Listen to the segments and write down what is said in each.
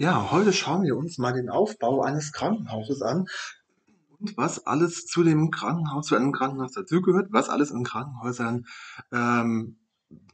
Ja, heute schauen wir uns mal den Aufbau eines Krankenhauses an und was alles zu dem Krankenhaus, zu einem Krankenhaus dazugehört, was alles in Krankenhäusern ähm,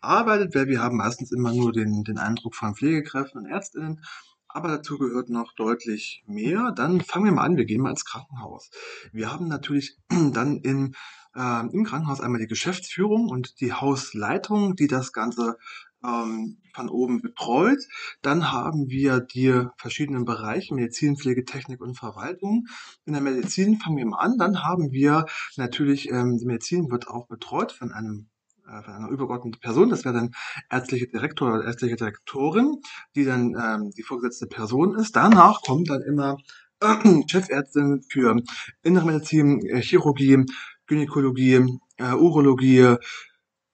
arbeitet, weil wir haben meistens immer nur den, den Eindruck von Pflegekräften und Ärztinnen, aber dazu gehört noch deutlich mehr. Dann fangen wir mal an, wir gehen mal ins Krankenhaus. Wir haben natürlich dann in, äh, im Krankenhaus einmal die Geschäftsführung und die Hausleitung, die das Ganze ähm, von oben betreut. Dann haben wir die verschiedenen Bereiche Medizin, Pflege, Technik und Verwaltung. In der Medizin fangen wir mal an. Dann haben wir natürlich, ähm, die Medizin wird auch betreut von einem äh, von einer übergeordneten Person, das wäre dann ärztliche Direktor oder ärztliche Direktorin, die dann ähm, die vorgesetzte Person ist. Danach kommt dann immer äh, Chefärztin für Innere Medizin, äh, Chirurgie, Gynäkologie, äh, Urologie,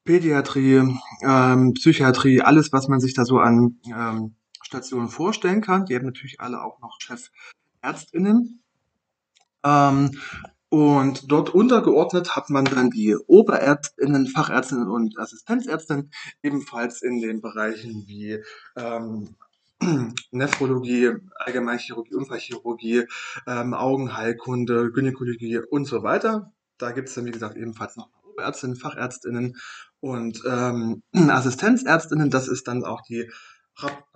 Pädiatrie, ähm, Psychiatrie, alles, was man sich da so an ähm, Stationen vorstellen kann. Die haben natürlich alle auch noch Chefärztinnen. Ähm, und dort untergeordnet hat man dann die Oberärztinnen, Fachärztinnen und Assistenzärztinnen, ebenfalls in den Bereichen wie ähm, Nephrologie, Allgemeinchirurgie, Unfallchirurgie, ähm, Augenheilkunde, Gynäkologie und so weiter. Da gibt es dann, wie gesagt, ebenfalls noch Oberärztinnen, Fachärztinnen und ähm, Assistenzärztinnen. Das ist dann auch die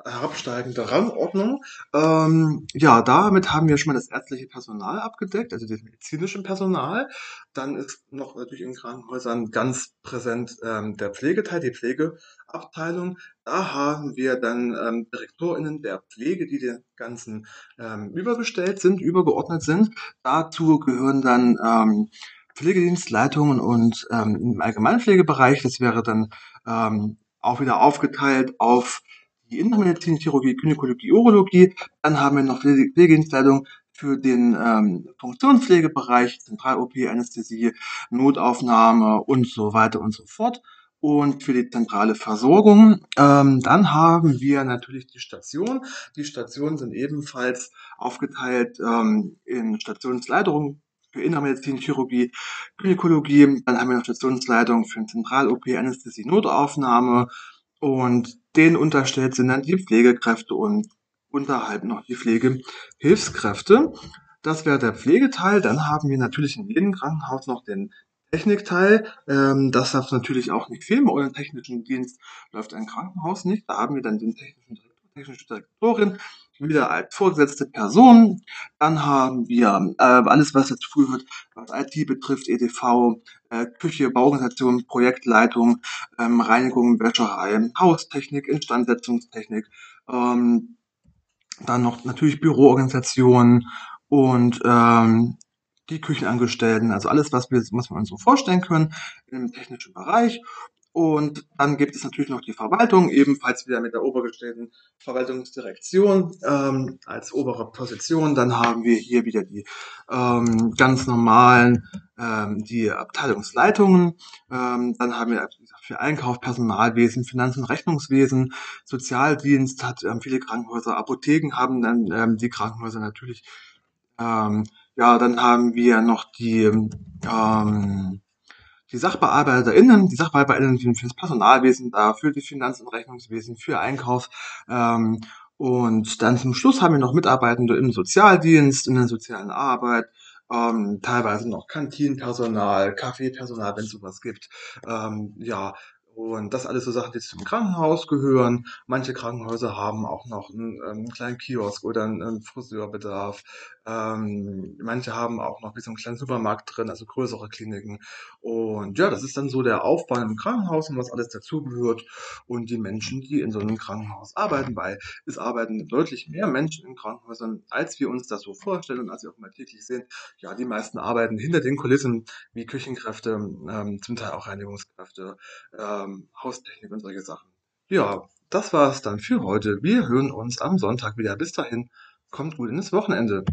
herabsteigende Rangordnung. Ähm, ja, damit haben wir schon mal das ärztliche Personal abgedeckt, also das medizinische Personal. Dann ist noch natürlich in Krankenhäusern ganz präsent ähm, der Pflegeteil, die Pflegeabteilung. Da haben wir dann ähm, DirektorInnen der Pflege, die den ganzen ähm, übergestellt sind, übergeordnet sind. Dazu gehören dann ähm, Pflegedienstleitungen und ähm, im Allgemeinpflegebereich, das wäre dann ähm, auch wieder aufgeteilt auf die Innenmedizin, Chirurgie, Gynäkologie, Urologie. Dann haben wir noch Pflegedienstleitung für den ähm, Funktionspflegebereich, Zentral-OP, Anästhesie, Notaufnahme und so weiter und so fort. Und für die zentrale Versorgung, ähm, dann haben wir natürlich die Station. Die Stationen sind ebenfalls aufgeteilt ähm, in Stationsleitung für Innermedizin, Chirurgie, Gynäkologie. Dann haben wir noch Stationsleitung für Zentral-OP, Anästhesie, Notaufnahme und denen unterstellt sind dann die Pflegekräfte und unterhalb noch die Pflegehilfskräfte. Das wäre der Pflegeteil. Dann haben wir natürlich in jedem Krankenhaus noch den Technikteil. Ähm, das darf natürlich auch nicht fehlen. Ohne technischen Dienst läuft ein Krankenhaus nicht. Da haben wir dann den technischen Direktor, technische Direktorin, wieder als vorgesetzte Person. Dann haben wir äh, alles, was dazu gehört, was IT betrifft, EDV, äh, Küche, Bauorganisation, Projektleitung, ähm, Reinigung, Wäscherei, Haustechnik, Instandsetzungstechnik, ähm, dann noch natürlich Büroorganisation und ähm, die Küchenangestellten, also alles, was wir, was wir uns so vorstellen können im technischen Bereich. Und dann gibt es natürlich noch die Verwaltung, ebenfalls wieder mit der obergestellten Verwaltungsdirektion ähm, als obere Position. Dann haben wir hier wieder die ähm, ganz normalen, ähm, die Abteilungsleitungen. Ähm, dann haben wir für Einkauf, Personalwesen, Finanzen, Rechnungswesen, Sozialdienst hat ähm, viele Krankenhäuser, Apotheken haben dann ähm, die Krankenhäuser natürlich. Ähm, ja, dann haben wir noch die ähm, die SachbearbeiterInnen, die SachbearbeiterInnen für das Personalwesen da, für die Finanz- und Rechnungswesen, für Einkauf. Ähm, und dann zum Schluss haben wir noch Mitarbeitende im Sozialdienst, in der sozialen Arbeit, ähm, teilweise noch Kantinenpersonal, Kaffeepersonal, wenn es sowas gibt. Ähm, ja, und das alles so Sachen, die zum Krankenhaus gehören. Manche Krankenhäuser haben auch noch einen, ähm, einen kleinen Kiosk oder einen Friseurbedarf. Ähm, manche haben auch noch wie so einen kleinen Supermarkt drin, also größere Kliniken. Und ja, das ist dann so der Aufbau im Krankenhaus und was alles dazugehört. Und die Menschen, die in so einem Krankenhaus arbeiten, weil es arbeiten deutlich mehr Menschen in Krankenhäusern, als wir uns das so vorstellen und als wir auch mal täglich sehen. Ja, die meisten arbeiten hinter den Kulissen wie Küchenkräfte, ähm, zum Teil auch Reinigungskräfte. Äh, ähm, Haustechnik und solche Sachen. Ja, das war es dann für heute. Wir hören uns am Sonntag wieder. Bis dahin, kommt gut in das Wochenende.